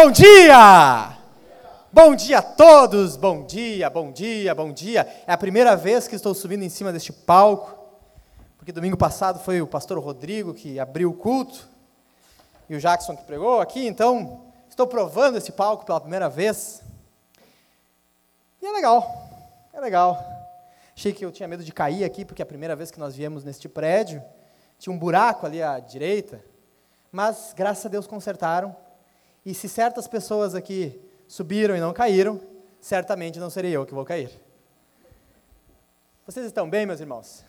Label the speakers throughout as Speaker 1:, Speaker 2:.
Speaker 1: Bom dia! Bom dia a todos! Bom dia, bom dia, bom dia! É a primeira vez que estou subindo em cima deste palco, porque domingo passado foi o pastor Rodrigo que abriu o culto e o Jackson que pregou aqui, então estou provando esse palco pela primeira vez. E é legal, é legal. Achei que eu tinha medo de cair aqui, porque é a primeira vez que nós viemos neste prédio. Tinha um buraco ali à direita, mas graças a Deus consertaram. E se certas pessoas aqui subiram e não caíram, certamente não serei eu que vou cair. Vocês estão bem, meus irmãos?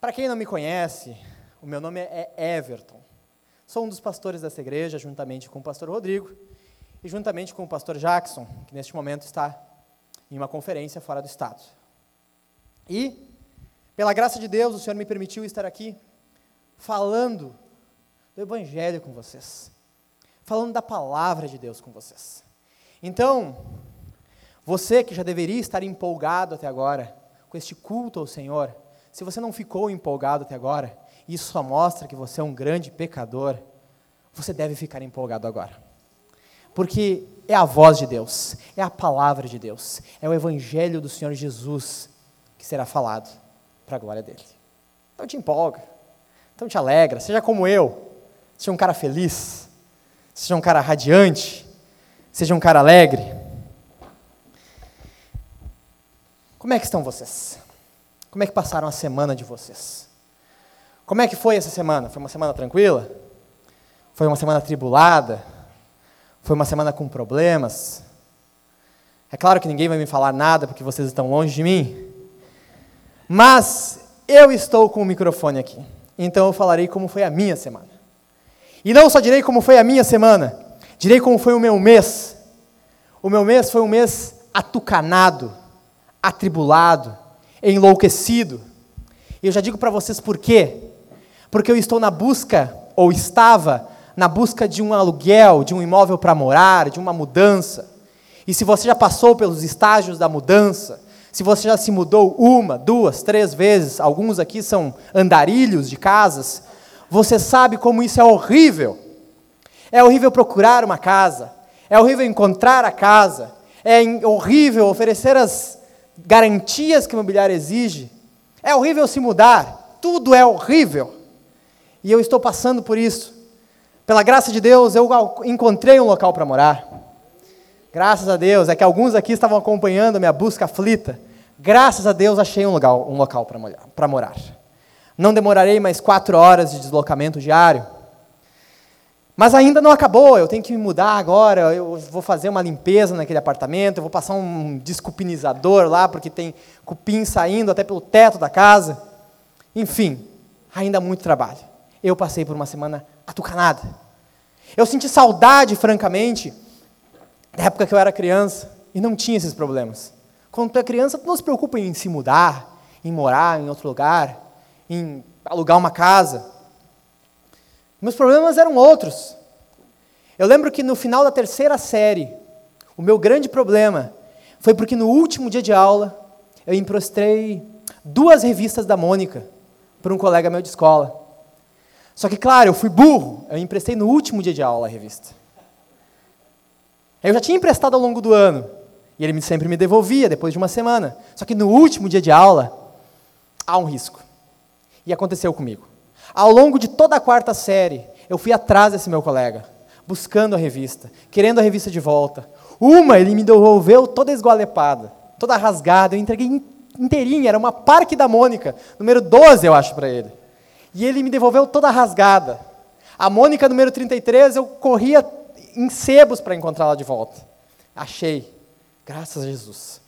Speaker 1: Para quem não me conhece, o meu nome é Everton. Sou um dos pastores dessa igreja, juntamente com o pastor Rodrigo e juntamente com o pastor Jackson, que neste momento está em uma conferência fora do estado. E, pela graça de Deus, o Senhor me permitiu estar aqui falando do Evangelho com vocês, falando da palavra de Deus com vocês. Então, você que já deveria estar empolgado até agora com este culto ao Senhor, se você não ficou empolgado até agora, isso só mostra que você é um grande pecador, você deve ficar empolgado agora. Porque é a voz de Deus, é a palavra de Deus, é o Evangelho do Senhor Jesus que será falado para a glória dele. Então te empolga, então te alegra, seja como eu, Seja um cara feliz. Seja um cara radiante. Seja um cara alegre. Como é que estão vocês? Como é que passaram a semana de vocês? Como é que foi essa semana? Foi uma semana tranquila? Foi uma semana tribulada? Foi uma semana com problemas? É claro que ninguém vai me falar nada porque vocês estão longe de mim. Mas eu estou com o microfone aqui. Então eu falarei como foi a minha semana. E não só direi como foi a minha semana, direi como foi o meu mês. O meu mês foi um mês atucanado, atribulado, enlouquecido. E eu já digo para vocês por quê. Porque eu estou na busca, ou estava, na busca de um aluguel, de um imóvel para morar, de uma mudança. E se você já passou pelos estágios da mudança, se você já se mudou uma, duas, três vezes, alguns aqui são andarilhos de casas, você sabe como isso é horrível. É horrível procurar uma casa, é horrível encontrar a casa, é horrível oferecer as garantias que o imobiliário exige, é horrível se mudar, tudo é horrível. E eu estou passando por isso. Pela graça de Deus, eu encontrei um local para morar. Graças a Deus, é que alguns aqui estavam acompanhando a minha busca aflita. Graças a Deus, achei um, lugar, um local para morar. Não demorarei mais quatro horas de deslocamento diário. Mas ainda não acabou, eu tenho que me mudar agora, eu vou fazer uma limpeza naquele apartamento, eu vou passar um descupinizador lá, porque tem cupim saindo até pelo teto da casa. Enfim, ainda muito trabalho. Eu passei por uma semana atucanada. Eu senti saudade, francamente, da época que eu era criança e não tinha esses problemas. Quando tu é criança, tu não se preocupa em se mudar, em morar em outro lugar em alugar uma casa. Meus problemas eram outros. Eu lembro que no final da terceira série, o meu grande problema foi porque no último dia de aula, eu emprestei duas revistas da Mônica para um colega meu de escola. Só que, claro, eu fui burro, eu emprestei no último dia de aula a revista. Eu já tinha emprestado ao longo do ano, e ele sempre me devolvia depois de uma semana. Só que no último dia de aula, há um risco. E aconteceu comigo. Ao longo de toda a quarta série, eu fui atrás desse meu colega, buscando a revista, querendo a revista de volta. Uma, ele me devolveu toda esgualepada, toda rasgada, eu entreguei inteirinha, era uma Parque da Mônica, número 12, eu acho, para ele. E ele me devolveu toda rasgada. A Mônica, número 33, eu corria em sebos para encontrá-la de volta. Achei, graças a Jesus.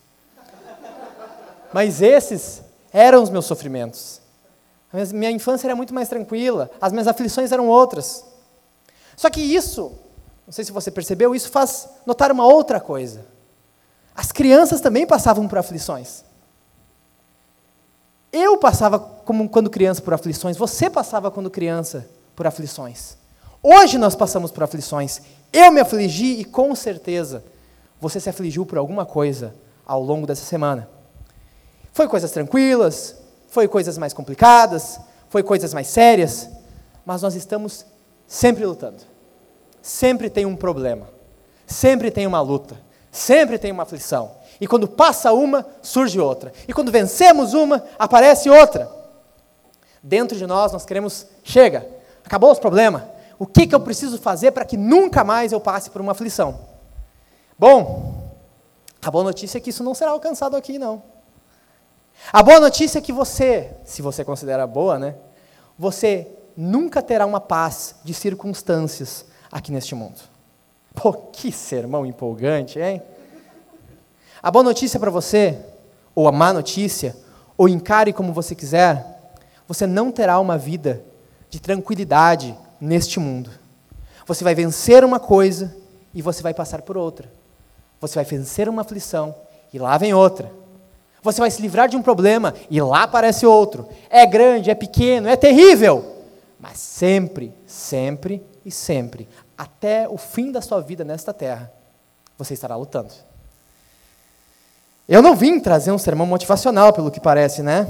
Speaker 1: Mas esses eram os meus sofrimentos. Minha infância era muito mais tranquila, as minhas aflições eram outras. Só que isso, não sei se você percebeu, isso faz notar uma outra coisa. As crianças também passavam por aflições. Eu passava como quando criança por aflições, você passava quando criança por aflições. Hoje nós passamos por aflições. Eu me afligi e com certeza você se afligiu por alguma coisa ao longo dessa semana. Foi coisas tranquilas, foi coisas mais complicadas, foi coisas mais sérias, mas nós estamos sempre lutando. sempre tem um problema, sempre tem uma luta, sempre tem uma aflição. E quando passa uma, surge outra. E quando vencemos uma, aparece outra. Dentro de nós, nós queremos, chega, acabou os problemas. O que, que eu preciso fazer para que nunca mais eu passe por uma aflição? Bom, a boa notícia é que isso não será alcançado aqui, não. A boa notícia é que você, se você considera boa, né? Você nunca terá uma paz de circunstâncias aqui neste mundo. Pô, que sermão empolgante, hein? A boa notícia para você, ou a má notícia, ou encare como você quiser, você não terá uma vida de tranquilidade neste mundo. Você vai vencer uma coisa e você vai passar por outra. Você vai vencer uma aflição e lá vem outra. Você vai se livrar de um problema e lá aparece outro. É grande, é pequeno, é terrível. Mas sempre, sempre e sempre, até o fim da sua vida nesta terra, você estará lutando. Eu não vim trazer um sermão motivacional, pelo que parece, né?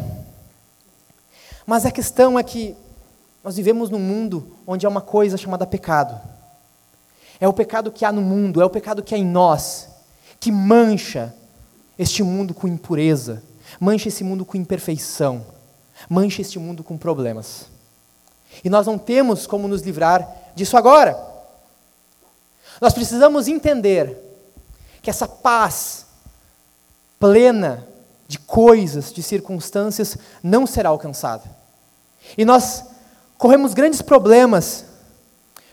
Speaker 1: Mas a questão é que nós vivemos num mundo onde há uma coisa chamada pecado. É o pecado que há no mundo, é o pecado que há em nós, que mancha este mundo com impureza, mancha esse mundo com imperfeição, mancha este mundo com problemas. E nós não temos como nos livrar disso agora. Nós precisamos entender que essa paz plena de coisas, de circunstâncias, não será alcançada. E nós corremos grandes problemas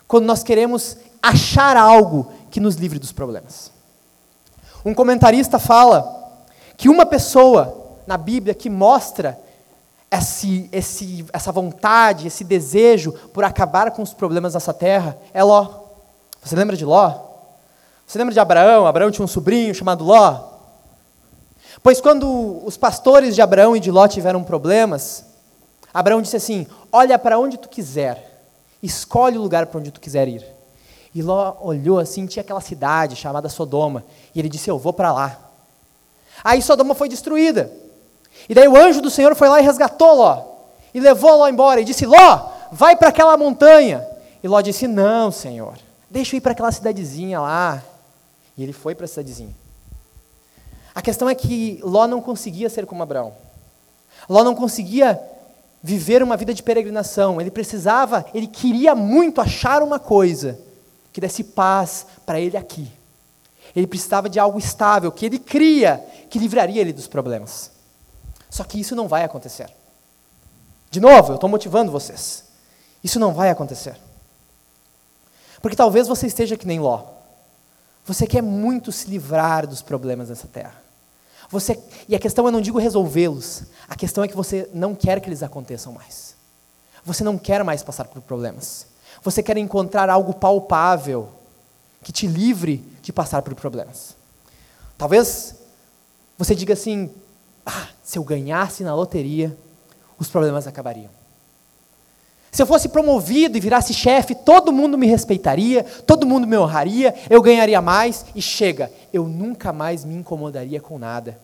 Speaker 1: quando nós queremos achar algo que nos livre dos problemas. Um comentarista fala que uma pessoa na Bíblia que mostra esse, esse, essa vontade, esse desejo por acabar com os problemas dessa terra é Ló. Você lembra de Ló? Você lembra de Abraão? Abraão tinha um sobrinho chamado Ló. Pois quando os pastores de Abraão e de Ló tiveram problemas, Abraão disse assim: Olha para onde tu quiser, escolhe o lugar para onde tu quiser ir. E Ló olhou assim, tinha aquela cidade chamada Sodoma, e ele disse: Eu vou para lá. Aí Sodoma foi destruída. E daí o anjo do Senhor foi lá e resgatou Ló. E levou Ló embora e disse: Ló, vai para aquela montanha. E Ló disse: Não, Senhor, deixa eu ir para aquela cidadezinha lá. E ele foi para a cidadezinha. A questão é que Ló não conseguia ser como Abraão. Ló não conseguia viver uma vida de peregrinação. Ele precisava, ele queria muito achar uma coisa que desse paz para ele aqui. Ele precisava de algo estável, que ele cria, que livraria ele dos problemas. Só que isso não vai acontecer. De novo, eu estou motivando vocês. Isso não vai acontecer. Porque talvez você esteja que nem Ló. Você quer muito se livrar dos problemas dessa terra. Você, e a questão eu não digo resolvê-los, a questão é que você não quer que eles aconteçam mais. Você não quer mais passar por problemas. Você quer encontrar algo palpável que te livre de passar por problemas. Talvez você diga assim: ah, se eu ganhasse na loteria, os problemas acabariam. Se eu fosse promovido e virasse chefe, todo mundo me respeitaria, todo mundo me honraria, eu ganharia mais e chega, eu nunca mais me incomodaria com nada.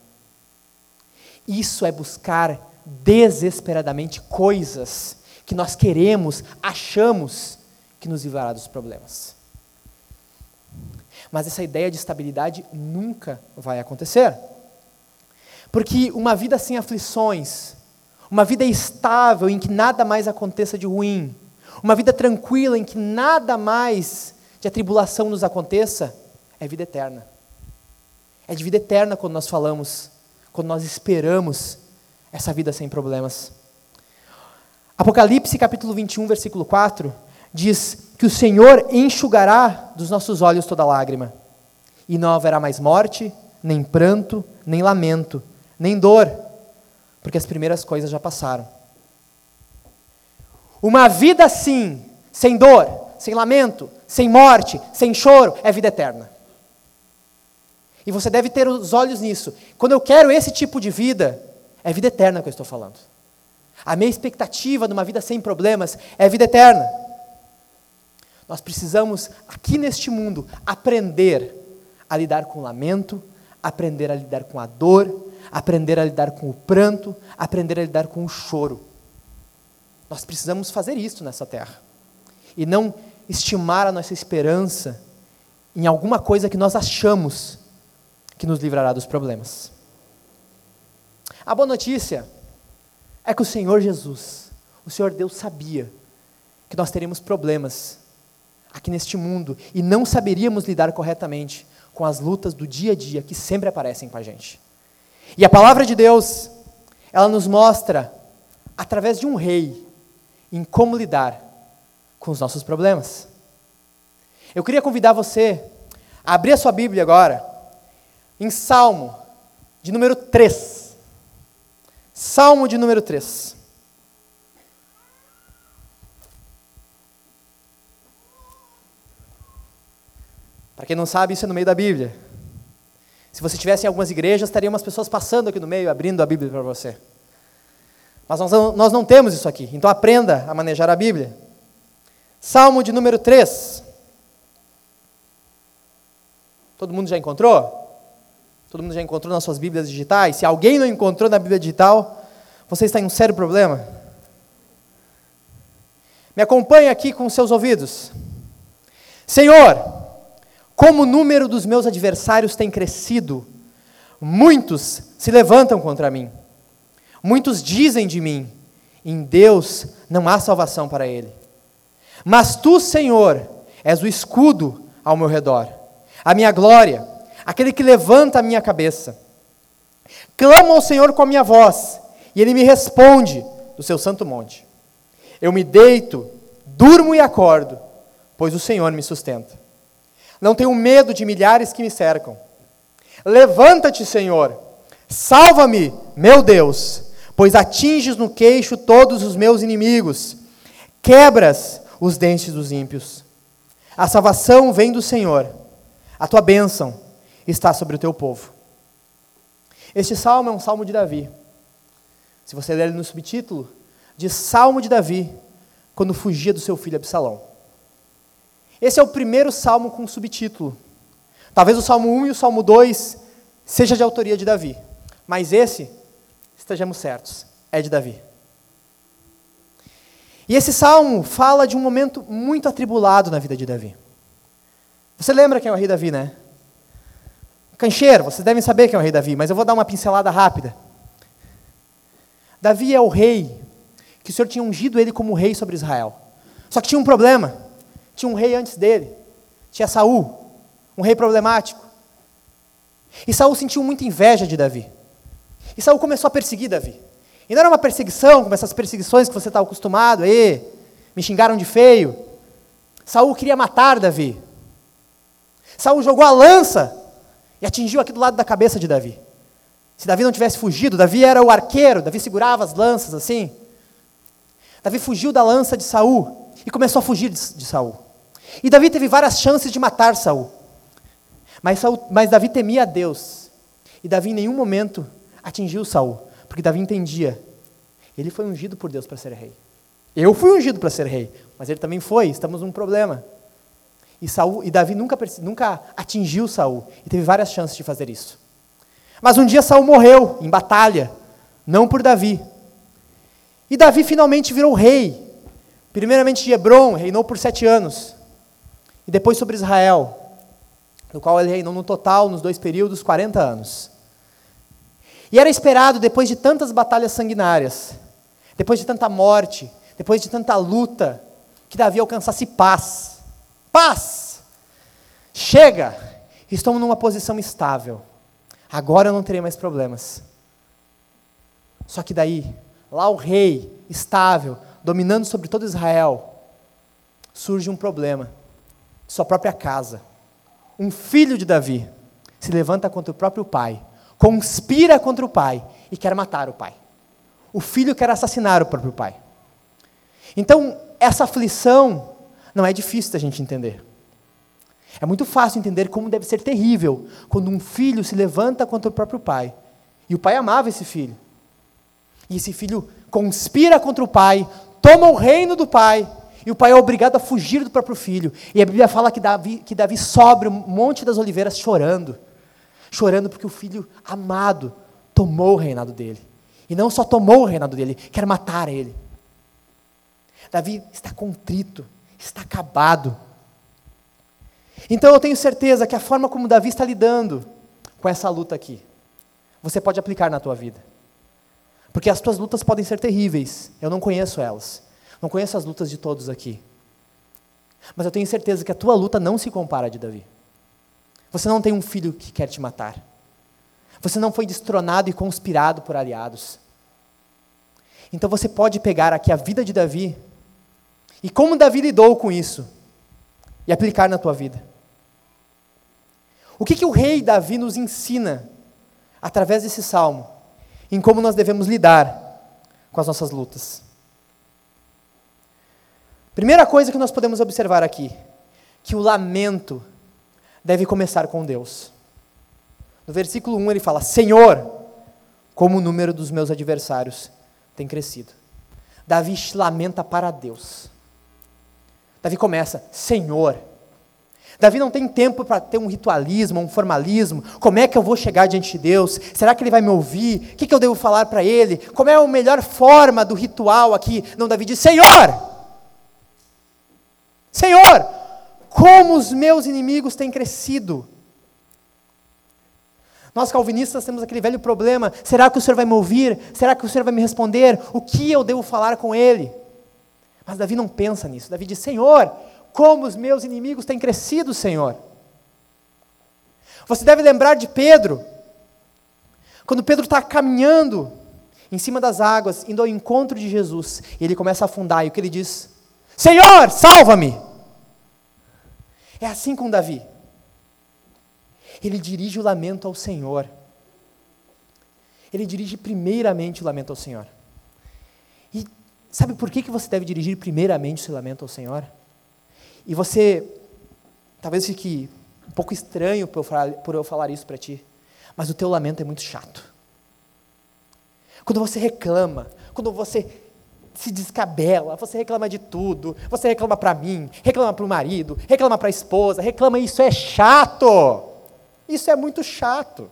Speaker 1: Isso é buscar desesperadamente coisas que nós queremos, achamos que nos livrará dos problemas. Mas essa ideia de estabilidade nunca vai acontecer. Porque uma vida sem aflições, uma vida estável em que nada mais aconteça de ruim, uma vida tranquila em que nada mais de atribulação nos aconteça, é vida eterna. É de vida eterna quando nós falamos, quando nós esperamos essa vida sem problemas. Apocalipse capítulo 21, versículo 4, diz que o Senhor enxugará dos nossos olhos toda lágrima, e não haverá mais morte, nem pranto, nem lamento, nem dor, porque as primeiras coisas já passaram. Uma vida assim, sem dor, sem lamento, sem morte, sem choro, é vida eterna. E você deve ter os olhos nisso. Quando eu quero esse tipo de vida, é vida eterna que eu estou falando. A minha expectativa de uma vida sem problemas é vida eterna. Nós precisamos, aqui neste mundo, aprender a lidar com o lamento, aprender a lidar com a dor, aprender a lidar com o pranto, aprender a lidar com o choro. Nós precisamos fazer isso nessa terra. E não estimar a nossa esperança em alguma coisa que nós achamos que nos livrará dos problemas. A boa notícia é que o Senhor Jesus, o Senhor Deus, sabia que nós teríamos problemas aqui neste mundo e não saberíamos lidar corretamente com as lutas do dia a dia que sempre aparecem com a gente. E a palavra de Deus, ela nos mostra, através de um rei, em como lidar com os nossos problemas. Eu queria convidar você a abrir a sua Bíblia agora, em Salmo, de número 3. Salmo de número 3. Para quem não sabe, isso é no meio da Bíblia. Se você estivesse em algumas igrejas, estariam umas pessoas passando aqui no meio, abrindo a Bíblia para você. Mas nós não, nós não temos isso aqui, então aprenda a manejar a Bíblia. Salmo de número 3. Todo mundo já encontrou? Todo mundo já encontrou nas suas Bíblias digitais? Se alguém não encontrou na Bíblia digital, você está em um sério problema. Me acompanhe aqui com seus ouvidos. Senhor, como o número dos meus adversários tem crescido, muitos se levantam contra mim. Muitos dizem de mim: em Deus não há salvação para ele. Mas tu, Senhor, és o escudo ao meu redor a minha glória, aquele que levanta a minha cabeça. Clamo ao Senhor com a minha voz, e ele me responde do seu santo monte. Eu me deito, durmo e acordo, pois o Senhor me sustenta. Não tenho medo de milhares que me cercam. Levanta-te, Senhor, salva-me, meu Deus, pois atinges no queixo todos os meus inimigos, quebras os dentes dos ímpios. A salvação vem do Senhor a tua bênção está sobre o teu povo. Este salmo é um salmo de Davi. Se você ler no subtítulo, diz Salmo de Davi, quando fugia do seu filho Absalão. Esse é o primeiro salmo com subtítulo. Talvez o salmo 1 e o salmo 2 seja de autoria de Davi, mas esse, estejamos certos, é de Davi. E esse salmo fala de um momento muito atribulado na vida de Davi. Você lembra quem é o rei Davi, né? Cancheiro, vocês devem saber quem é o rei Davi, mas eu vou dar uma pincelada rápida. Davi é o rei que o Senhor tinha ungido ele como rei sobre Israel. Só que tinha um problema. Tinha um rei antes dele. Tinha Saul, um rei problemático. E Saul sentiu muita inveja de Davi. E Saul começou a perseguir Davi. E não era uma perseguição, como essas perseguições que você está acostumado, aí, me xingaram de feio. Saul queria matar Davi. Saul jogou a lança e atingiu aqui do lado da cabeça de Davi. Se Davi não tivesse fugido, Davi era o arqueiro, Davi segurava as lanças assim. Davi fugiu da lança de Saul e começou a fugir de, de Saul. E Davi teve várias chances de matar Saul. Mas, Saul, mas Davi temia a Deus. E Davi em nenhum momento atingiu Saul, porque Davi entendia. Ele foi ungido por Deus para ser rei. Eu fui ungido para ser rei, mas ele também foi, estamos num problema. E, Saul, e Davi nunca, nunca atingiu Saul e teve várias chances de fazer isso. Mas um dia Saul morreu em batalha, não por Davi. E Davi finalmente virou rei. Primeiramente de Hebron, reinou por sete anos. E depois sobre Israel, no qual ele reinou no total, nos dois períodos, 40 anos. E era esperado, depois de tantas batalhas sanguinárias, depois de tanta morte, depois de tanta luta, que Davi alcançasse paz paz. Chega, estamos numa posição estável. Agora eu não terei mais problemas. Só que daí, lá o rei, estável, dominando sobre todo Israel, surge um problema. Sua própria casa. Um filho de Davi se levanta contra o próprio pai, conspira contra o pai e quer matar o pai. O filho quer assassinar o próprio pai. Então, essa aflição não é difícil da gente entender. É muito fácil entender como deve ser terrível quando um filho se levanta contra o próprio pai. E o pai amava esse filho. E esse filho conspira contra o pai, toma o reino do pai, e o pai é obrigado a fugir do próprio filho. E a Bíblia fala que Davi, que Davi sobe o monte das oliveiras chorando. Chorando porque o filho amado tomou o reinado dele. E não só tomou o reinado dele, quer matar ele. Davi está contrito está acabado. Então eu tenho certeza que a forma como Davi está lidando com essa luta aqui, você pode aplicar na tua vida. Porque as tuas lutas podem ser terríveis, eu não conheço elas. Não conheço as lutas de todos aqui. Mas eu tenho certeza que a tua luta não se compara a de Davi. Você não tem um filho que quer te matar. Você não foi destronado e conspirado por aliados. Então você pode pegar aqui a vida de Davi e como Davi lidou com isso e aplicar na tua vida. O que, que o rei Davi nos ensina através desse salmo em como nós devemos lidar com as nossas lutas? Primeira coisa que nós podemos observar aqui, que o lamento deve começar com Deus. No versículo 1 ele fala: Senhor, como o número dos meus adversários tem crescido. Davi lamenta para Deus. Davi começa, Senhor. Davi não tem tempo para ter um ritualismo, um formalismo. Como é que eu vou chegar diante de Deus? Será que ele vai me ouvir? O que, que eu devo falar para ele? Como é a melhor forma do ritual aqui? Não, Davi diz: Senhor! Senhor, como os meus inimigos têm crescido. Nós calvinistas temos aquele velho problema: será que o Senhor vai me ouvir? Será que o Senhor vai me responder? O que eu devo falar com ele? Mas Davi não pensa nisso. Davi diz: Senhor, como os meus inimigos têm crescido, Senhor. Você deve lembrar de Pedro, quando Pedro está caminhando em cima das águas, indo ao encontro de Jesus, e ele começa a afundar, e o que ele diz? Senhor, salva-me! É assim com Davi ele dirige o lamento ao Senhor. Ele dirige primeiramente o lamento ao Senhor. E sabe por que, que você deve dirigir primeiramente o seu lamento ao Senhor? E você, talvez fique um pouco estranho por eu falar, por eu falar isso para ti, mas o teu lamento é muito chato. Quando você reclama, quando você se descabela, você reclama de tudo, você reclama para mim, reclama para o marido, reclama para a esposa, reclama, isso é chato. Isso é muito chato.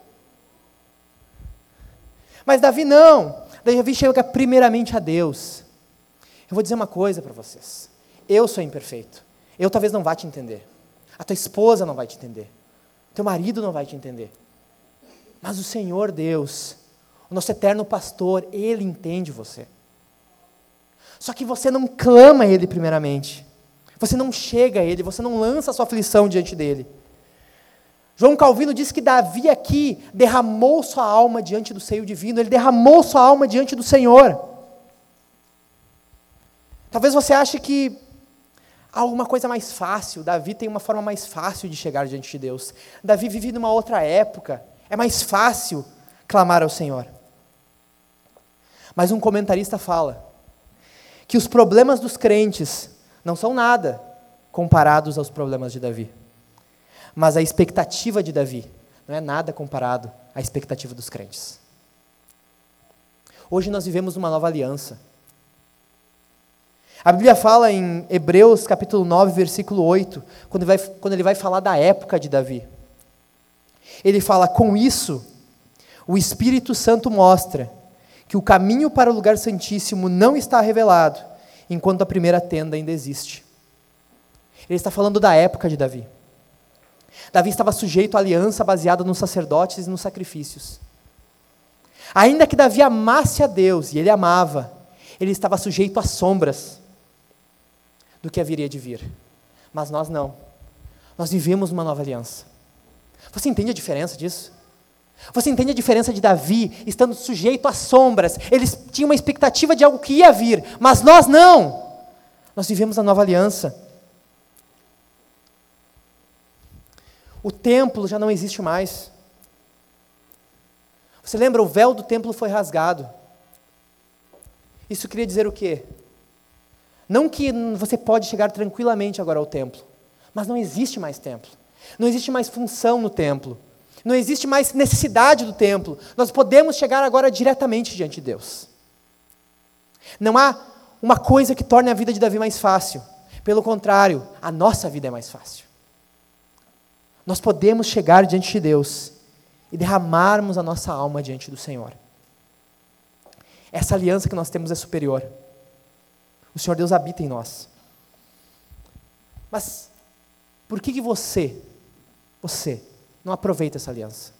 Speaker 1: Mas Davi não. Davi chega primeiramente a Deus. Eu vou dizer uma coisa para vocês. Eu sou imperfeito. Eu talvez não vá te entender. A tua esposa não vai te entender. Teu marido não vai te entender. Mas o Senhor Deus, o nosso eterno pastor, ele entende você. Só que você não clama a ele primeiramente. Você não chega a ele, você não lança a sua aflição diante dele. João Calvino diz que Davi aqui derramou sua alma diante do seio divino, ele derramou sua alma diante do Senhor. Talvez você ache que há alguma coisa mais fácil, Davi tem uma forma mais fácil de chegar diante de Deus. Davi vive numa outra época, é mais fácil clamar ao Senhor. Mas um comentarista fala que os problemas dos crentes não são nada comparados aos problemas de Davi. Mas a expectativa de Davi não é nada comparado à expectativa dos crentes. Hoje nós vivemos uma nova aliança. A Bíblia fala em Hebreus capítulo 9, versículo 8, quando ele vai, quando ele vai falar da época de Davi. Ele fala: Com isso, o Espírito Santo mostra que o caminho para o lugar santíssimo não está revelado, enquanto a primeira tenda ainda existe. Ele está falando da época de Davi. Davi estava sujeito à aliança baseada nos sacerdotes e nos sacrifícios. Ainda que Davi amasse a Deus, e ele amava, ele estava sujeito às sombras do que haveria de vir. Mas nós não. Nós vivemos uma nova aliança. Você entende a diferença disso? Você entende a diferença de Davi estando sujeito às sombras? Eles tinham uma expectativa de algo que ia vir, mas nós não. Nós vivemos a nova aliança. o templo já não existe mais. Você lembra? O véu do templo foi rasgado. Isso queria dizer o quê? Não que você pode chegar tranquilamente agora ao templo, mas não existe mais templo. Não existe mais função no templo. Não existe mais necessidade do templo. Nós podemos chegar agora diretamente diante de Deus. Não há uma coisa que torne a vida de Davi mais fácil. Pelo contrário, a nossa vida é mais fácil nós podemos chegar diante de Deus e derramarmos a nossa alma diante do Senhor. Essa aliança que nós temos é superior. O Senhor Deus habita em nós. Mas por que, que você, você, não aproveita essa aliança?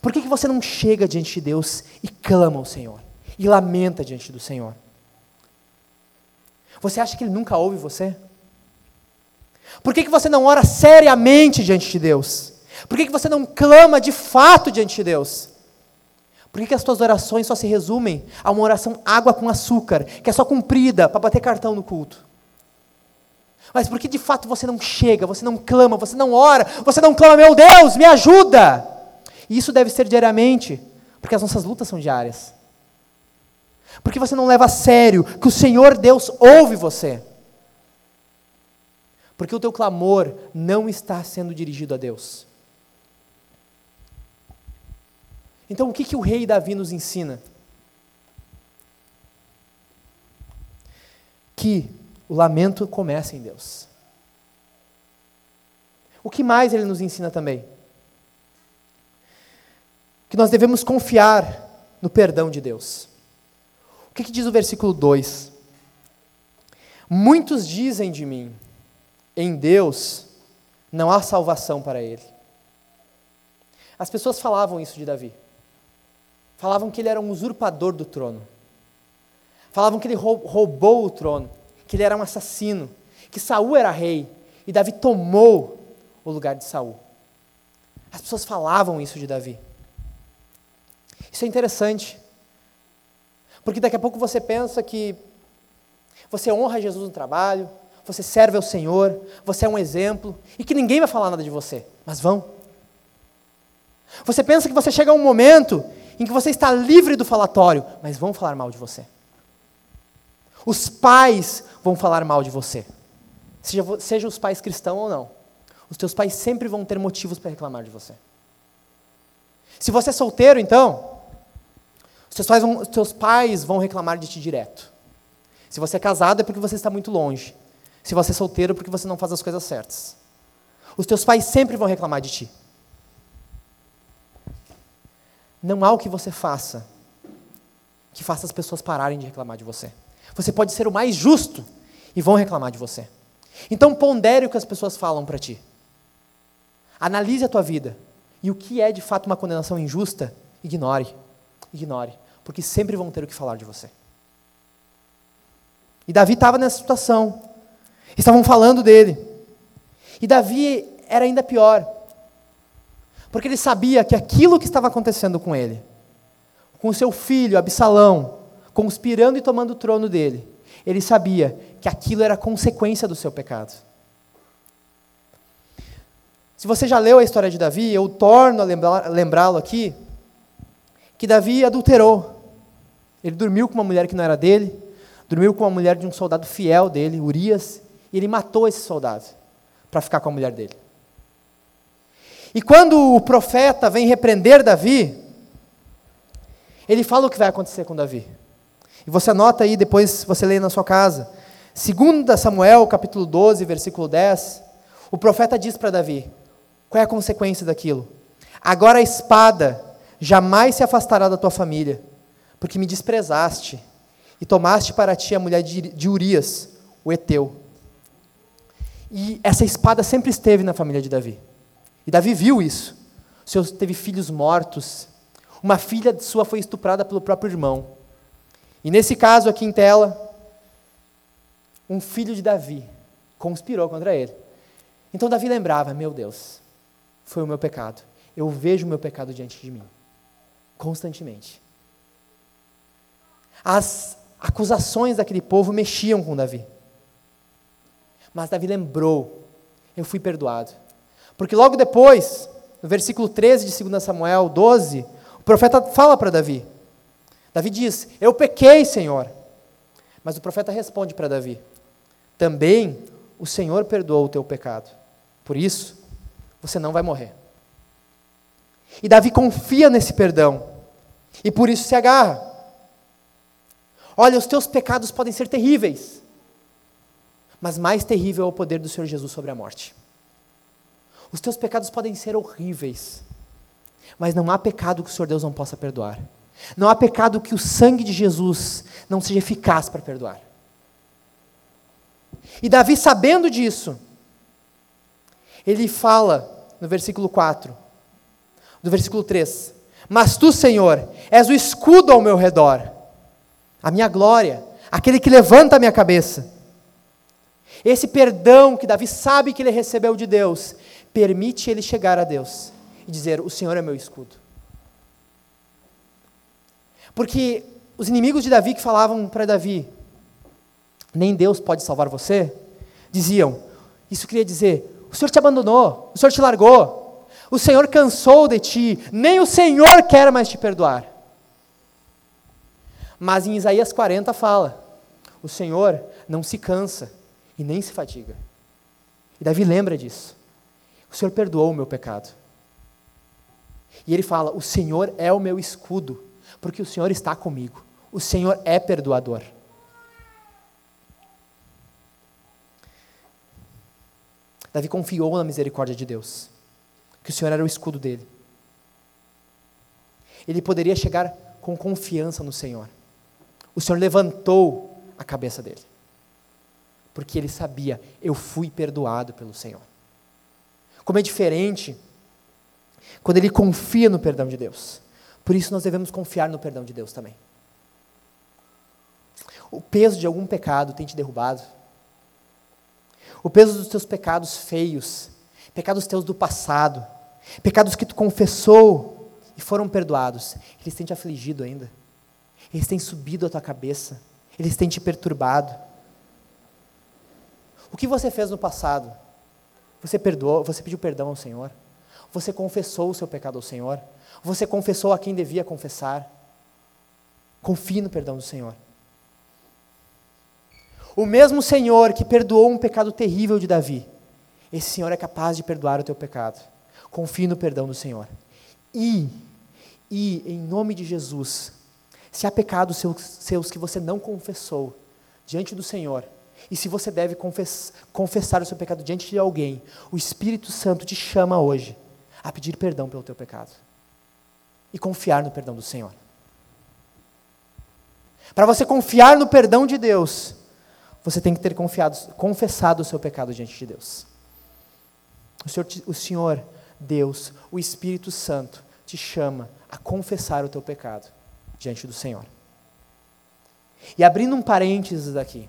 Speaker 1: Por que, que você não chega diante de Deus e clama ao Senhor? E lamenta diante do Senhor? Você acha que Ele nunca ouve você? Por que, que você não ora seriamente diante de Deus? Por que, que você não clama de fato diante de Deus? Por que, que as tuas orações só se resumem a uma oração água com açúcar, que é só cumprida para bater cartão no culto? Mas por que de fato você não chega, você não clama, você não ora, você não clama, meu Deus, me ajuda? E isso deve ser diariamente, porque as nossas lutas são diárias. Porque você não leva a sério que o Senhor Deus ouve você. Porque o teu clamor não está sendo dirigido a Deus. Então, o que, que o rei Davi nos ensina? Que o lamento começa em Deus. O que mais ele nos ensina também? Que nós devemos confiar no perdão de Deus. O que, que diz o versículo 2? Muitos dizem de mim, em Deus não há salvação para ele. As pessoas falavam isso de Davi. Falavam que ele era um usurpador do trono. Falavam que ele roubou o trono, que ele era um assassino, que Saul era rei e Davi tomou o lugar de Saul. As pessoas falavam isso de Davi. Isso é interessante. Porque daqui a pouco você pensa que você honra Jesus no trabalho, você serve ao Senhor, você é um exemplo, e que ninguém vai falar nada de você, mas vão. Você pensa que você chega a um momento em que você está livre do falatório, mas vão falar mal de você. Os pais vão falar mal de você, seja, seja os pais cristãos ou não. Os teus pais sempre vão ter motivos para reclamar de você. Se você é solteiro, então, os teus pais vão, os teus pais vão reclamar de ti direto. Se você é casado, é porque você está muito longe. Se você é solteiro, porque você não faz as coisas certas. Os teus pais sempre vão reclamar de ti. Não há o que você faça que faça as pessoas pararem de reclamar de você. Você pode ser o mais justo e vão reclamar de você. Então pondere o que as pessoas falam para ti. Analise a tua vida. E o que é de fato uma condenação injusta, ignore. Ignore. Porque sempre vão ter o que falar de você. E Davi estava nessa situação. Estavam falando dele. E Davi era ainda pior. Porque ele sabia que aquilo que estava acontecendo com ele, com o seu filho Absalão, conspirando e tomando o trono dele, ele sabia que aquilo era consequência do seu pecado. Se você já leu a história de Davi, eu torno a lembrá-lo aqui, que Davi adulterou. Ele dormiu com uma mulher que não era dele, dormiu com uma mulher de um soldado fiel dele, Urias, e ele matou esse soldado para ficar com a mulher dele. E quando o profeta vem repreender Davi, ele fala o que vai acontecer com Davi. E você anota aí, depois você lê na sua casa. 2 Samuel, capítulo 12, versículo 10, o profeta diz para Davi: qual é a consequência daquilo? Agora a espada jamais se afastará da tua família, porque me desprezaste e tomaste para ti a mulher de Urias, o Eteu. E essa espada sempre esteve na família de Davi. E Davi viu isso. O Senhor teve filhos mortos. Uma filha sua foi estuprada pelo próprio irmão. E nesse caso aqui em tela, um filho de Davi conspirou contra ele. Então Davi lembrava: meu Deus, foi o meu pecado. Eu vejo o meu pecado diante de mim, constantemente. As acusações daquele povo mexiam com Davi. Mas Davi lembrou: eu fui perdoado. Porque logo depois, no versículo 13 de 2 Samuel 12, o profeta fala para Davi. Davi diz: Eu pequei, Senhor. Mas o profeta responde para Davi: Também o Senhor perdoou o teu pecado. Por isso, você não vai morrer. E Davi confia nesse perdão. E por isso se agarra. Olha, os teus pecados podem ser terríveis. Mas mais terrível é o poder do Senhor Jesus sobre a morte. Os teus pecados podem ser horríveis, mas não há pecado que o Senhor Deus não possa perdoar. Não há pecado que o sangue de Jesus não seja eficaz para perdoar. E Davi, sabendo disso, ele fala no versículo 4, do versículo 3: Mas tu, Senhor, és o escudo ao meu redor, a minha glória, aquele que levanta a minha cabeça. Esse perdão que Davi sabe que ele recebeu de Deus, permite ele chegar a Deus e dizer: O Senhor é meu escudo. Porque os inimigos de Davi que falavam para Davi: Nem Deus pode salvar você, diziam: Isso queria dizer, o Senhor te abandonou, o Senhor te largou, o Senhor cansou de ti, nem o Senhor quer mais te perdoar. Mas em Isaías 40 fala: O Senhor não se cansa e nem se fatiga. E Davi lembra disso. O Senhor perdoou o meu pecado. E ele fala: O Senhor é o meu escudo, porque o Senhor está comigo. O Senhor é perdoador. Davi confiou na misericórdia de Deus, que o Senhor era o escudo dele. Ele poderia chegar com confiança no Senhor. O Senhor levantou a cabeça dele, porque ele sabia: eu fui perdoado pelo Senhor. Como é diferente quando ele confia no perdão de Deus. Por isso nós devemos confiar no perdão de Deus também. O peso de algum pecado tem te derrubado. O peso dos teus pecados feios, pecados teus do passado, pecados que tu confessou e foram perdoados, eles têm te afligido ainda. Eles têm subido a tua cabeça, eles têm te perturbado. O que você fez no passado? Você perdoou, você pediu perdão ao Senhor? Você confessou o seu pecado ao Senhor? Você confessou a quem devia confessar? Confie no perdão do Senhor. O mesmo Senhor que perdoou um pecado terrível de Davi, esse Senhor é capaz de perdoar o teu pecado. Confie no perdão do Senhor. E, e em nome de Jesus, se há pecados seus, seus que você não confessou diante do Senhor, e se você deve confess, confessar o seu pecado diante de alguém, o Espírito Santo te chama hoje a pedir perdão pelo teu pecado e confiar no perdão do Senhor. Para você confiar no perdão de Deus, você tem que ter confiado, confessado o seu pecado diante de Deus. O Senhor, o Senhor, Deus, o Espírito Santo, te chama a confessar o teu pecado diante do Senhor. E abrindo um parênteses aqui,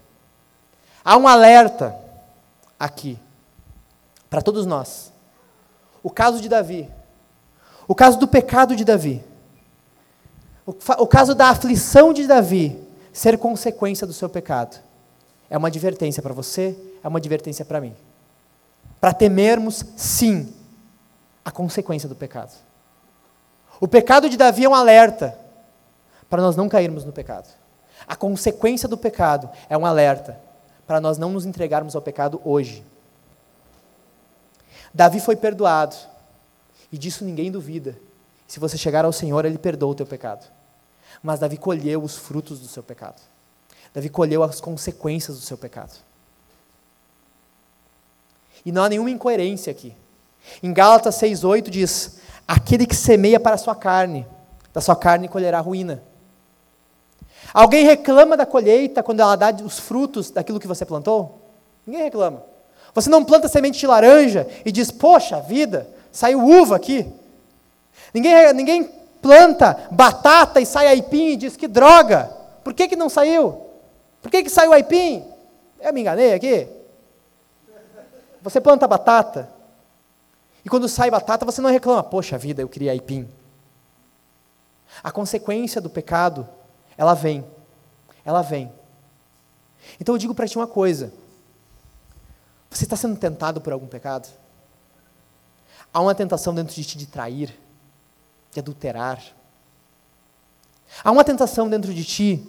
Speaker 1: há um alerta aqui para todos nós. O caso de Davi, o caso do pecado de Davi, o, o caso da aflição de Davi ser consequência do seu pecado. É uma advertência para você, é uma advertência para mim. Para temermos, sim, a consequência do pecado. O pecado de Davi é um alerta para nós não cairmos no pecado. A consequência do pecado é um alerta para nós não nos entregarmos ao pecado hoje. Davi foi perdoado, e disso ninguém duvida. Se você chegar ao Senhor, Ele perdoa o teu pecado. Mas Davi colheu os frutos do seu pecado. Davi colheu as consequências do seu pecado. E não há nenhuma incoerência aqui. Em Gálatas 6,8 diz: Aquele que semeia para a sua carne, da sua carne colherá ruína. Alguém reclama da colheita quando ela dá os frutos daquilo que você plantou? Ninguém reclama. Você não planta semente de laranja e diz, poxa vida, saiu uva aqui. Ninguém, ninguém planta batata e sai aipim e diz, que droga, por que, que não saiu? Por que, que saiu aipim? Eu me enganei aqui? Você planta batata, e quando sai batata você não reclama, poxa vida, eu queria aipim. A consequência do pecado, ela vem, ela vem. Então eu digo para ti uma coisa, você está sendo tentado por algum pecado? Há uma tentação dentro de ti de trair, de adulterar. Há uma tentação dentro de ti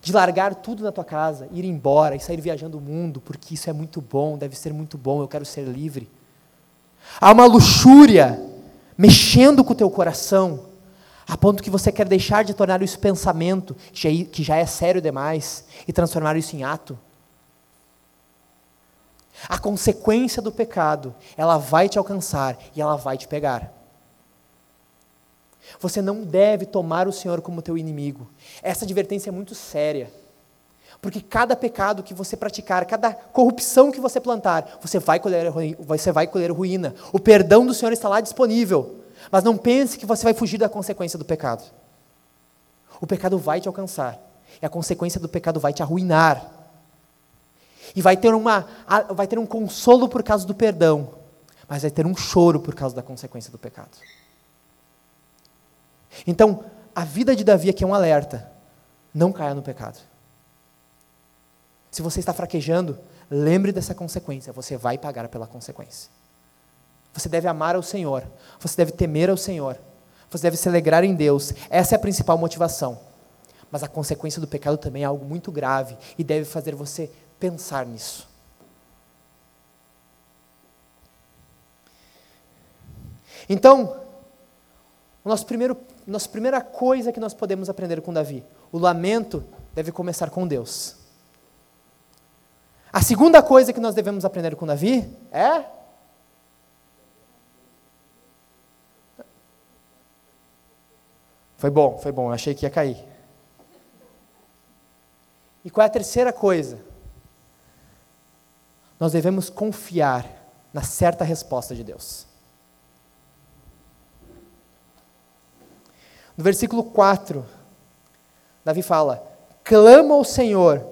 Speaker 1: de largar tudo na tua casa, ir embora e sair viajando o mundo, porque isso é muito bom, deve ser muito bom, eu quero ser livre. Há uma luxúria mexendo com o teu coração, a ponto que você quer deixar de tornar isso pensamento, que já é sério demais, e transformar isso em ato. A consequência do pecado, ela vai te alcançar e ela vai te pegar. Você não deve tomar o Senhor como teu inimigo. Essa advertência é muito séria. Porque cada pecado que você praticar, cada corrupção que você plantar, você vai colher, você vai colher ruína. O perdão do Senhor está lá disponível. Mas não pense que você vai fugir da consequência do pecado. O pecado vai te alcançar. E a consequência do pecado vai te arruinar. E vai ter, uma, vai ter um consolo por causa do perdão. Mas vai ter um choro por causa da consequência do pecado. Então, a vida de Davi aqui é um alerta. Não caia no pecado. Se você está fraquejando, lembre dessa consequência, você vai pagar pela consequência. Você deve amar ao Senhor, você deve temer ao Senhor, você deve se alegrar em Deus. Essa é a principal motivação. Mas a consequência do pecado também é algo muito grave e deve fazer você pensar nisso. Então, nosso primeiro, nossa primeira coisa que nós podemos aprender com Davi, o lamento deve começar com Deus. A segunda coisa que nós devemos aprender com Davi é. Foi bom, foi bom, eu achei que ia cair. E qual é a terceira coisa? Nós devemos confiar na certa resposta de Deus. No versículo 4, Davi fala: Clama ao Senhor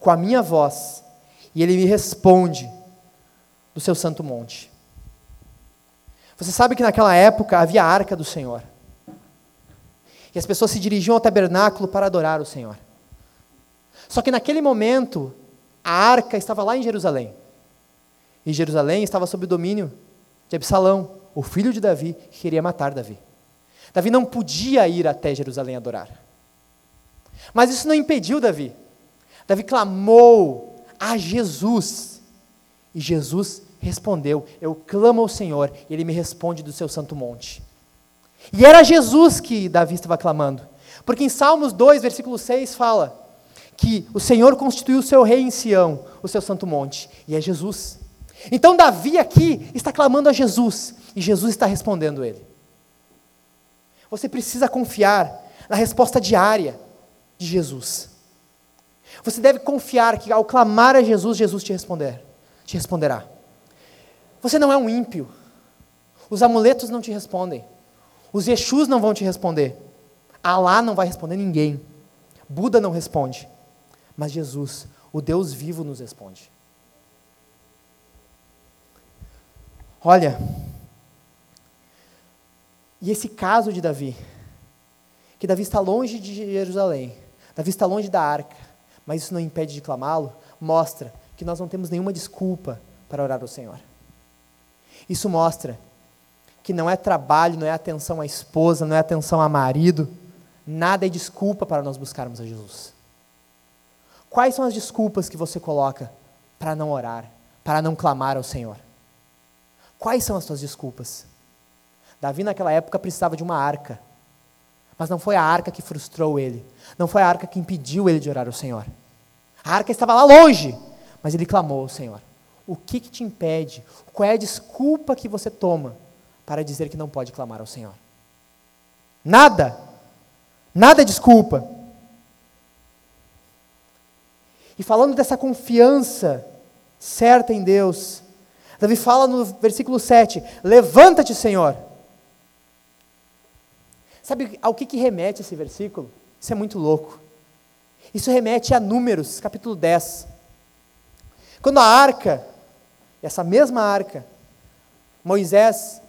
Speaker 1: com a minha voz e ele me responde do seu santo monte. Você sabe que naquela época havia a arca do Senhor. E as pessoas se dirigiam ao tabernáculo para adorar o Senhor. Só que naquele momento, a arca estava lá em Jerusalém. E Jerusalém estava sob o domínio de Absalão, o filho de Davi, que queria matar Davi. Davi não podia ir até Jerusalém adorar. Mas isso não impediu Davi. Davi clamou a Jesus. E Jesus respondeu: Eu clamo ao Senhor, e ele me responde do seu santo monte. E era Jesus que Davi estava clamando. Porque em Salmos 2, versículo 6 fala que o Senhor constituiu o seu rei em Sião, o seu santo monte, e é Jesus. Então Davi aqui está clamando a Jesus, e Jesus está respondendo ele. Você precisa confiar na resposta diária de Jesus. Você deve confiar que ao clamar a Jesus, Jesus te responder, te responderá. Você não é um ímpio. Os amuletos não te respondem. Os Exus não vão te responder. Alá não vai responder ninguém. Buda não responde. Mas Jesus, o Deus vivo, nos responde. Olha, e esse caso de Davi, que Davi está longe de Jerusalém, Davi está longe da arca, mas isso não impede de clamá-lo, mostra que nós não temos nenhuma desculpa para orar ao Senhor. Isso mostra que não é trabalho, não é atenção à esposa, não é atenção a marido, nada é desculpa para nós buscarmos a Jesus. Quais são as desculpas que você coloca para não orar, para não clamar ao Senhor? Quais são as suas desculpas? Davi, naquela época, precisava de uma arca. Mas não foi a arca que frustrou ele. Não foi a arca que impediu ele de orar ao Senhor. A arca estava lá longe, mas ele clamou ao Senhor. O que, que te impede? Qual é a desculpa que você toma para dizer que não pode clamar ao Senhor? Nada. Nada é desculpa. E falando dessa confiança certa em Deus, Davi fala no versículo 7: Levanta-te, Senhor Sabe ao que, que remete esse versículo? Isso é muito louco. Isso remete a Números, capítulo 10. Quando a arca, essa mesma arca, Moisés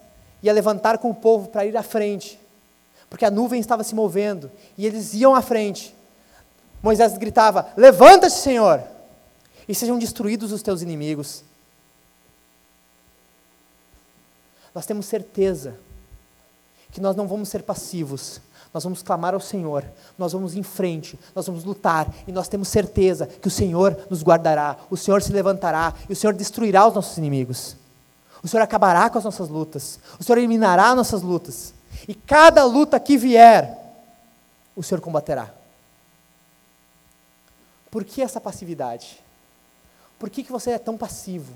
Speaker 1: ia levantar com o povo para ir à frente, porque a nuvem estava se movendo e eles iam à frente. Moisés gritava: Levanta-te, Senhor, e sejam destruídos os teus inimigos. Nós temos certeza que nós não vamos ser passivos, nós vamos clamar ao Senhor, nós vamos em frente, nós vamos lutar e nós temos certeza que o Senhor nos guardará, o Senhor se levantará e o Senhor destruirá os nossos inimigos. O Senhor acabará com as nossas lutas, o Senhor eliminará nossas lutas e cada luta que vier, o Senhor combaterá. Por que essa passividade? Por que, que você é tão passivo?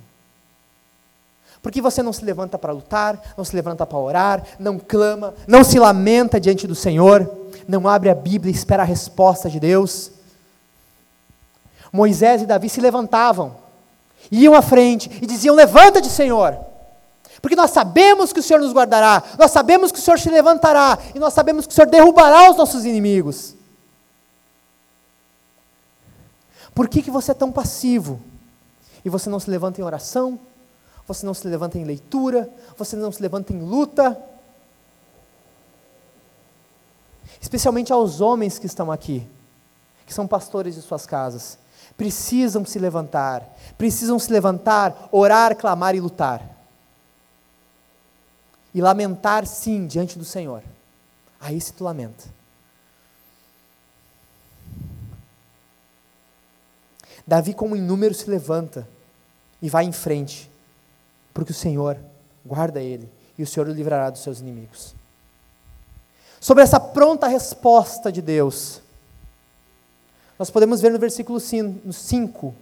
Speaker 1: Por que você não se levanta para lutar, não se levanta para orar, não clama, não se lamenta diante do Senhor, não abre a Bíblia e espera a resposta de Deus? Moisés e Davi se levantavam, iam à frente e diziam: Levanta-te, Senhor, porque nós sabemos que o Senhor nos guardará, nós sabemos que o Senhor se levantará e nós sabemos que o Senhor derrubará os nossos inimigos. Por que, que você é tão passivo? E você não se levanta em oração, você não se levanta em leitura, você não se levanta em luta. Especialmente aos homens que estão aqui, que são pastores de suas casas precisam se levantar, precisam se levantar, orar, clamar e lutar. E lamentar, sim, diante do Senhor. Aí se tu lamenta. Davi, como em número, se levanta e vai em frente, porque o Senhor guarda ele e o Senhor o livrará dos seus inimigos. Sobre essa pronta resposta de Deus, nós podemos ver no versículo 5: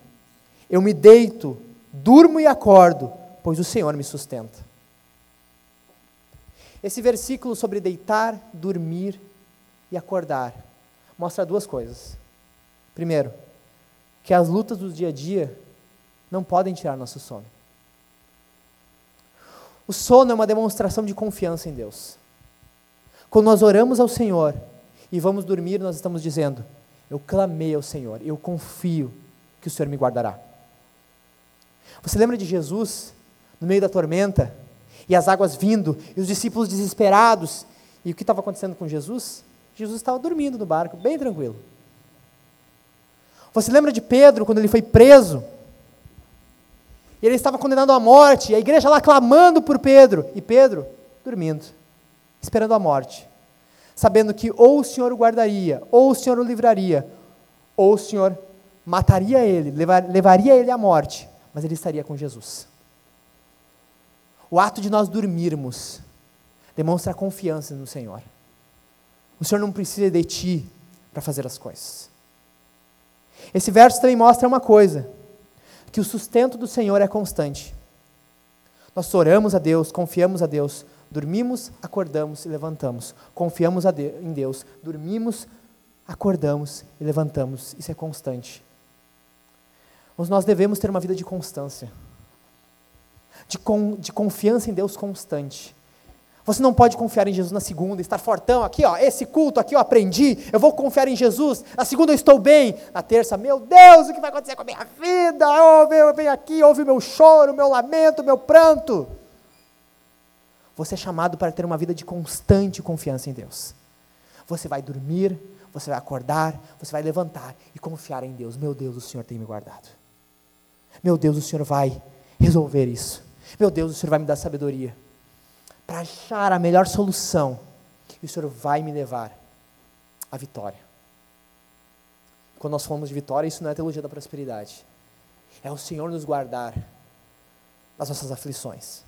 Speaker 1: Eu me deito, durmo e acordo, pois o Senhor me sustenta. Esse versículo sobre deitar, dormir e acordar mostra duas coisas. Primeiro, que as lutas do dia a dia não podem tirar nosso sono. O sono é uma demonstração de confiança em Deus. Quando nós oramos ao Senhor e vamos dormir, nós estamos dizendo: eu clamei ao Senhor, eu confio que o Senhor me guardará. Você lembra de Jesus no meio da tormenta e as águas vindo e os discípulos desesperados? E o que estava acontecendo com Jesus? Jesus estava dormindo no barco, bem tranquilo. Você lembra de Pedro quando ele foi preso? E ele estava condenado à morte, e a igreja lá clamando por Pedro, e Pedro dormindo, esperando a morte sabendo que ou o Senhor o guardaria, ou o Senhor o livraria, ou o Senhor mataria ele, levar, levaria ele à morte, mas ele estaria com Jesus. O ato de nós dormirmos demonstra confiança no Senhor. O Senhor não precisa de ti para fazer as coisas. Esse verso também mostra uma coisa: que o sustento do Senhor é constante. Nós oramos a Deus, confiamos a Deus, Dormimos, acordamos e levantamos. Confiamos em Deus. Dormimos, acordamos e levantamos. Isso é constante. Mas nós devemos ter uma vida de constância, de, con, de confiança em Deus constante. Você não pode confiar em Jesus na segunda, estar fortão aqui, ó, esse culto aqui eu aprendi, eu vou confiar em Jesus. Na segunda eu estou bem, na terça, meu Deus, o que vai acontecer com a minha vida? Oh, vem aqui, ouve meu choro, meu lamento, meu pranto. Você é chamado para ter uma vida de constante confiança em Deus. Você vai dormir, você vai acordar, você vai levantar e confiar em Deus. Meu Deus, o Senhor tem me guardado. Meu Deus, o Senhor vai resolver isso. Meu Deus, o Senhor vai me dar sabedoria para achar a melhor solução. E o Senhor vai me levar à vitória. Quando nós falamos de vitória, isso não é teologia da prosperidade. É o Senhor nos guardar das nossas aflições.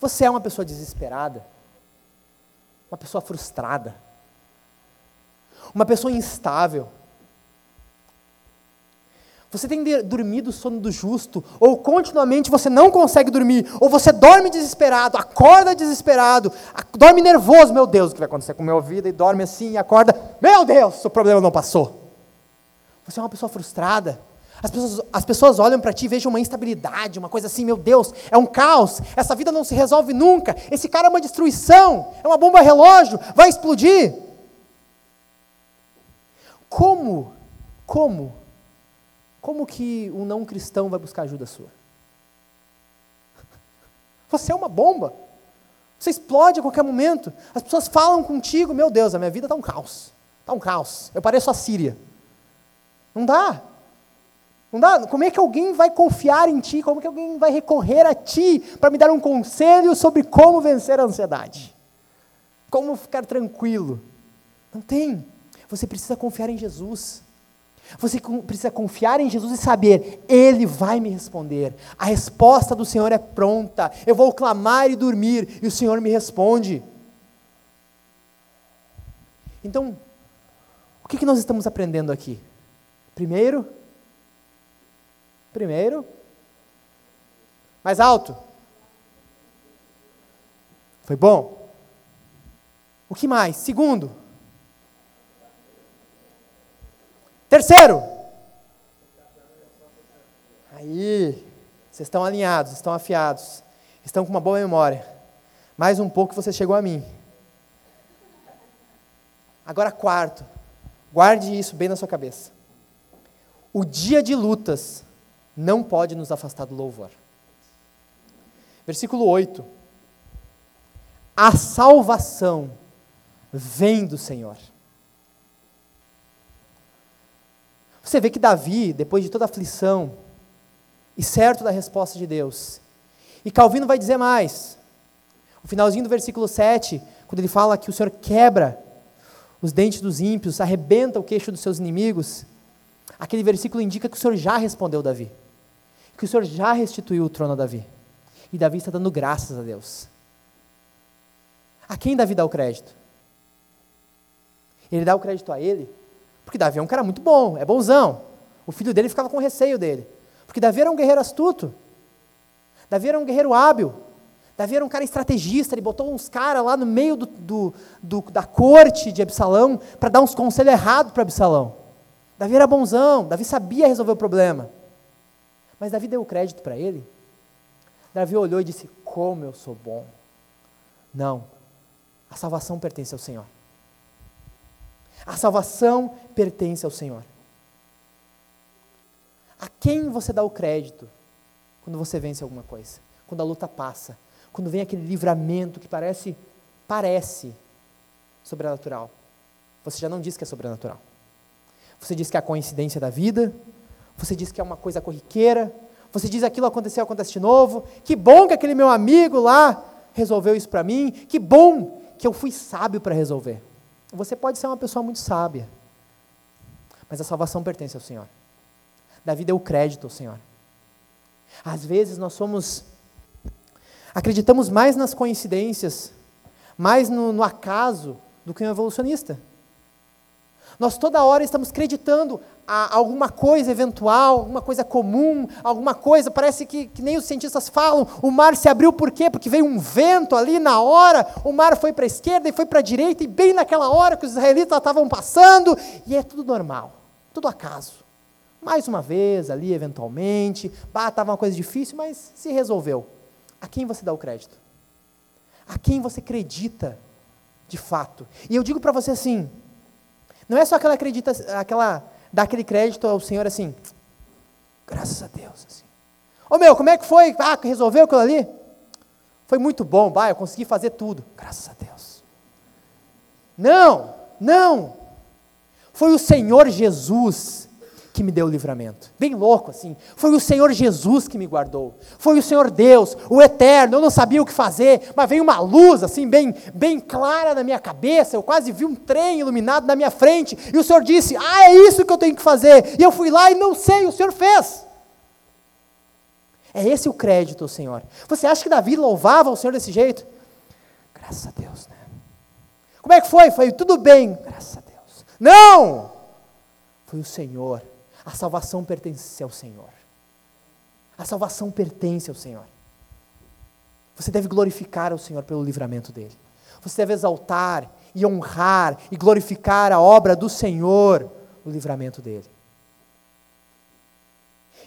Speaker 1: Você é uma pessoa desesperada, uma pessoa frustrada, uma pessoa instável. Você tem dormido o sono do justo, ou continuamente você não consegue dormir, ou você dorme desesperado, acorda desesperado, dorme nervoso, meu Deus, o que vai acontecer com a minha vida? E dorme assim e acorda, meu Deus, o problema não passou. Você é uma pessoa frustrada, as pessoas, as pessoas olham para ti e vejam uma instabilidade, uma coisa assim, meu Deus, é um caos, essa vida não se resolve nunca, esse cara é uma destruição, é uma bomba relógio, vai explodir. Como, como, como que um não cristão vai buscar ajuda sua? Você é uma bomba. Você explode a qualquer momento. As pessoas falam contigo, meu Deus, a minha vida está um caos. Está um caos. Eu pareço a Síria. Não dá. Não dá? Como é que alguém vai confiar em ti? Como é que alguém vai recorrer a ti para me dar um conselho sobre como vencer a ansiedade? Como ficar tranquilo? Não tem. Você precisa confiar em Jesus. Você precisa confiar em Jesus e saber, Ele vai me responder. A resposta do Senhor é pronta. Eu vou clamar e dormir e o Senhor me responde. Então, o que nós estamos aprendendo aqui? Primeiro, Primeiro, mais alto. Foi bom? O que mais? Segundo, Terceiro. Aí, vocês estão alinhados, estão afiados, estão com uma boa memória. Mais um pouco você chegou a mim. Agora, quarto. Guarde isso bem na sua cabeça. O dia de lutas não pode nos afastar do louvor. Versículo 8. A salvação vem do Senhor. Você vê que Davi, depois de toda a aflição, e certo da resposta de Deus, e Calvino vai dizer mais. O finalzinho do versículo 7, quando ele fala que o Senhor quebra os dentes dos ímpios, arrebenta o queixo dos seus inimigos, aquele versículo indica que o Senhor já respondeu Davi, que o Senhor já restituiu o trono a Davi. E Davi está dando graças a Deus. A quem Davi dá o crédito? Ele dá o crédito a ele, porque Davi é um cara muito bom, é bonzão. O filho dele ficava com receio dele, porque Davi era um guerreiro astuto. Davi era um guerreiro hábil. Davi era um cara estrategista, ele botou uns caras lá no meio do, do, do, da corte de Absalão para dar uns conselhos errados para Absalão. Davi era bonzão, Davi sabia resolver o problema. Mas Davi deu crédito para ele. Davi olhou e disse: Como eu sou bom. Não, a salvação pertence ao Senhor. A salvação pertence ao Senhor. A quem você dá o crédito quando você vence alguma coisa? Quando a luta passa? Quando vem aquele livramento que parece, parece sobrenatural? Você já não diz que é sobrenatural. Você diz que é a coincidência da vida. Você diz que é uma coisa corriqueira. Você diz aquilo aconteceu, acontece de novo. Que bom que aquele meu amigo lá resolveu isso para mim. Que bom que eu fui sábio para resolver. Você pode ser uma pessoa muito sábia, mas a salvação pertence ao Senhor. Davi deu crédito ao Senhor. Às vezes nós somos. Acreditamos mais nas coincidências, mais no, no acaso, do que um evolucionista. Nós toda hora estamos acreditando a alguma coisa eventual, alguma coisa comum, alguma coisa, parece que, que, nem os cientistas falam, o mar se abriu por quê? Porque veio um vento ali na hora, o mar foi para a esquerda e foi para a direita, e bem naquela hora que os israelitas estavam passando, e é tudo normal, tudo acaso. Mais uma vez, ali, eventualmente, estava uma coisa difícil, mas se resolveu. A quem você dá o crédito? A quem você acredita de fato? E eu digo para você assim, não é só aquela acredita, aquela dá aquele crédito ao Senhor assim, graças a Deus. Assim. Ô meu, como é que foi? Ah, resolveu aquilo ali? Foi muito bom, vai, eu consegui fazer tudo. Graças a Deus. Não, não. Foi o Senhor Jesus que me deu o livramento. Bem louco assim. Foi o Senhor Jesus que me guardou. Foi o Senhor Deus, o eterno. Eu não sabia o que fazer, mas veio uma luz assim bem bem clara na minha cabeça. Eu quase vi um trem iluminado na minha frente, e o Senhor disse: "Ah, é isso que eu tenho que fazer". E eu fui lá e não sei, o Senhor fez. É esse o crédito Senhor. Você acha que Davi louvava o Senhor desse jeito? Graças a Deus, né? Como é que foi? Foi tudo bem. Graças a Deus. Não! Foi o Senhor a salvação pertence ao Senhor. A salvação pertence ao Senhor. Você deve glorificar ao Senhor pelo livramento dele. Você deve exaltar e honrar e glorificar a obra do Senhor, o livramento dele.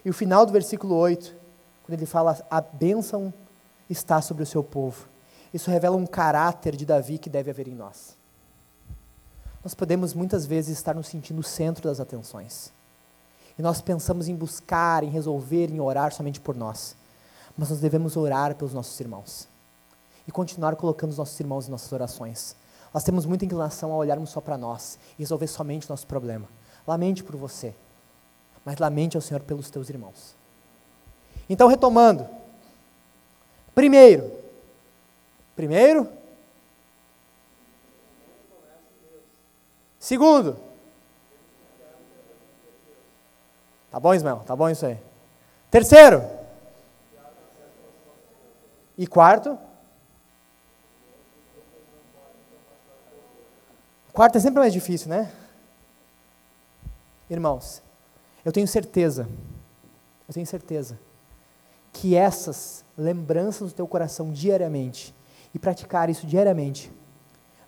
Speaker 1: E o final do versículo 8, quando ele fala a bênção está sobre o seu povo. Isso revela um caráter de Davi que deve haver em nós. Nós podemos muitas vezes estar nos sentindo o centro das atenções. E nós pensamos em buscar, em resolver, em orar somente por nós. Mas nós devemos orar pelos nossos irmãos. E continuar colocando os nossos irmãos em nossas orações. Nós temos muita inclinação a olharmos só para nós e resolver somente o nosso problema. Lamente por você, mas lamente ao Senhor pelos teus irmãos. Então, retomando. Primeiro, primeiro. Segundo, Tá bom, Ismael? Tá bom isso aí. Terceiro. E quarto. Quarto é sempre mais difícil, né? Irmãos, eu tenho certeza, eu tenho certeza, que essas lembranças do teu coração diariamente, e praticar isso diariamente,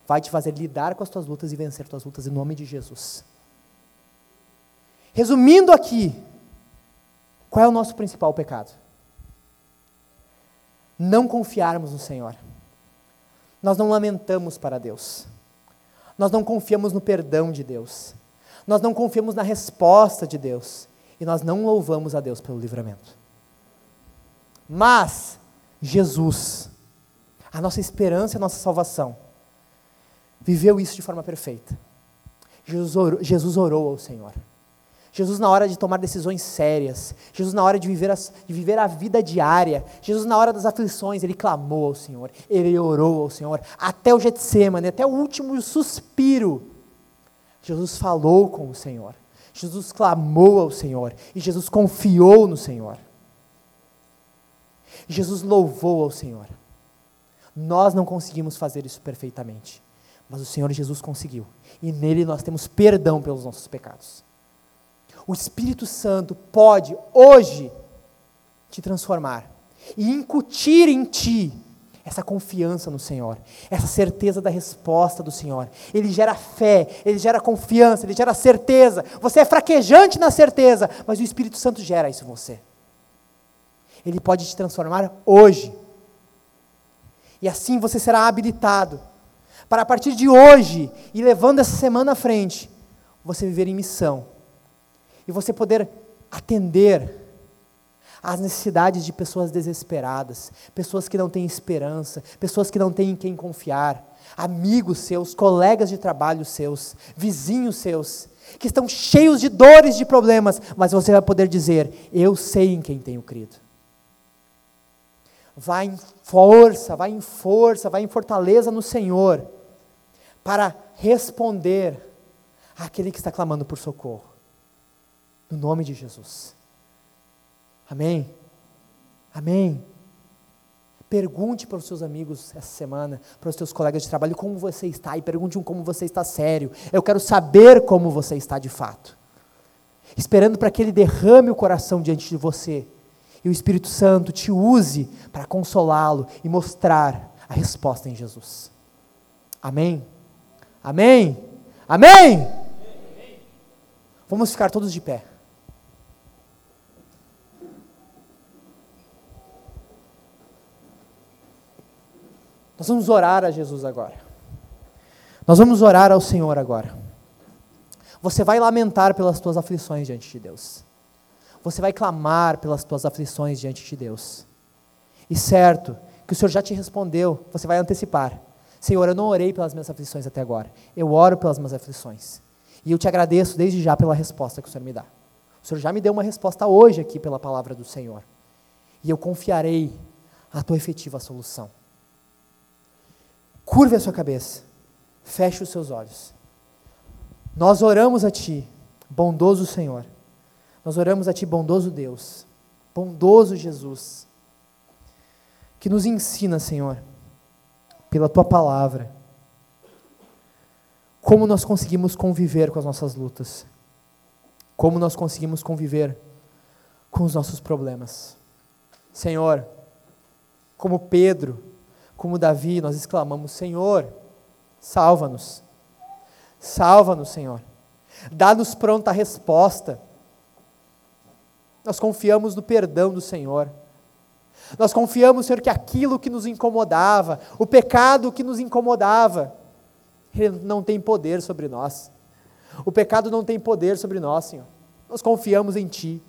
Speaker 1: vai te fazer lidar com as tuas lutas e vencer as tuas lutas em nome de Jesus. Resumindo aqui, qual é o nosso principal pecado? Não confiarmos no Senhor. Nós não lamentamos para Deus. Nós não confiamos no perdão de Deus. Nós não confiamos na resposta de Deus. E nós não louvamos a Deus pelo livramento. Mas, Jesus, a nossa esperança e a nossa salvação, viveu isso de forma perfeita. Jesus orou, Jesus orou ao Senhor. Jesus na hora de tomar decisões sérias, Jesus na hora de viver, as, de viver a vida diária, Jesus na hora das aflições, ele clamou ao Senhor, ele orou ao Senhor, até o Getsemane, até o último suspiro, Jesus falou com o Senhor, Jesus clamou ao Senhor, e Jesus confiou no Senhor. Jesus louvou ao Senhor. Nós não conseguimos fazer isso perfeitamente, mas o Senhor Jesus conseguiu, e nele nós temos perdão pelos nossos pecados o Espírito Santo pode, hoje, te transformar e incutir em ti essa confiança no Senhor, essa certeza da resposta do Senhor. Ele gera fé, ele gera confiança, ele gera certeza. Você é fraquejante na certeza, mas o Espírito Santo gera isso em você. Ele pode te transformar hoje. E assim você será habilitado para a partir de hoje e levando essa semana à frente, você viver em missão e você poder atender às necessidades de pessoas desesperadas, pessoas que não têm esperança, pessoas que não têm em quem confiar, amigos seus, colegas de trabalho seus, vizinhos seus, que estão cheios de dores, de problemas, mas você vai poder dizer: Eu sei em quem tenho crido. Vai em força, vai em força, vai em fortaleza no Senhor, para responder àquele que está clamando por socorro. No nome de Jesus. Amém? Amém? Pergunte para os seus amigos essa semana, para os seus colegas de trabalho, como você está, e pergunte um como você está sério. Eu quero saber como você está de fato. Esperando para que Ele derrame o coração diante de você e o Espírito Santo te use para consolá-lo e mostrar a resposta em Jesus. Amém? Amém? Amém? Vamos ficar todos de pé. Nós vamos orar a Jesus agora. Nós vamos orar ao Senhor agora. Você vai lamentar pelas tuas aflições diante de Deus. Você vai clamar pelas tuas aflições diante de Deus. E certo que o Senhor já te respondeu, você vai antecipar. Senhor, eu não orei pelas minhas aflições até agora. Eu oro pelas minhas aflições. E eu te agradeço desde já pela resposta que o Senhor me dá. O Senhor já me deu uma resposta hoje aqui pela palavra do Senhor. E eu confiarei a tua efetiva solução. Curve a sua cabeça. Feche os seus olhos. Nós oramos a Ti, bondoso Senhor. Nós oramos a Ti, bondoso Deus. Bondoso Jesus. Que nos ensina, Senhor, pela Tua palavra, como nós conseguimos conviver com as nossas lutas. Como nós conseguimos conviver com os nossos problemas. Senhor, como Pedro, como Davi, nós exclamamos: Senhor, salva-nos. Salva-nos, Senhor. Dá-nos pronta resposta. Nós confiamos no perdão do Senhor. Nós confiamos, Senhor, que aquilo que nos incomodava, o pecado que nos incomodava, ele não tem poder sobre nós. O pecado não tem poder sobre nós, Senhor. Nós confiamos em Ti.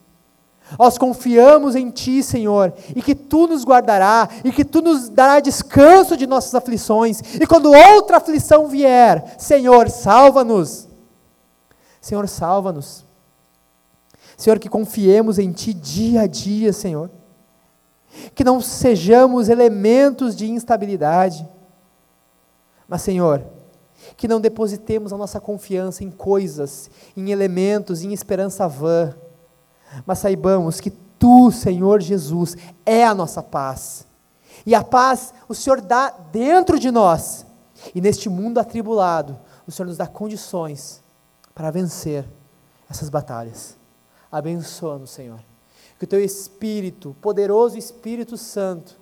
Speaker 1: Nós confiamos em Ti, Senhor, e que Tu nos guardará, e que Tu nos dará descanso de nossas aflições, e quando outra aflição vier, Senhor, salva-nos. Senhor, salva-nos. Senhor, que confiemos em Ti dia a dia, Senhor. Que não sejamos elementos de instabilidade, mas, Senhor, que não depositemos a nossa confiança em coisas, em elementos, em esperança vã mas saibamos que Tu, Senhor Jesus, é a nossa paz. E a paz o Senhor dá dentro de nós. E neste mundo atribulado, o Senhor nos dá condições para vencer essas batalhas. Abençoa-nos, Senhor. Que o Teu Espírito, poderoso Espírito Santo,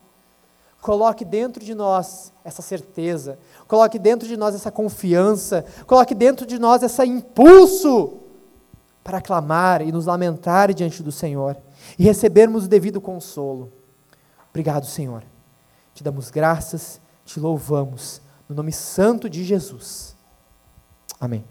Speaker 1: coloque dentro de nós essa certeza, coloque dentro de nós essa confiança, coloque dentro de nós esse impulso
Speaker 2: para clamar e nos lamentar diante do Senhor e recebermos o devido consolo. Obrigado, Senhor. Te damos graças, te louvamos, no nome santo de Jesus. Amém.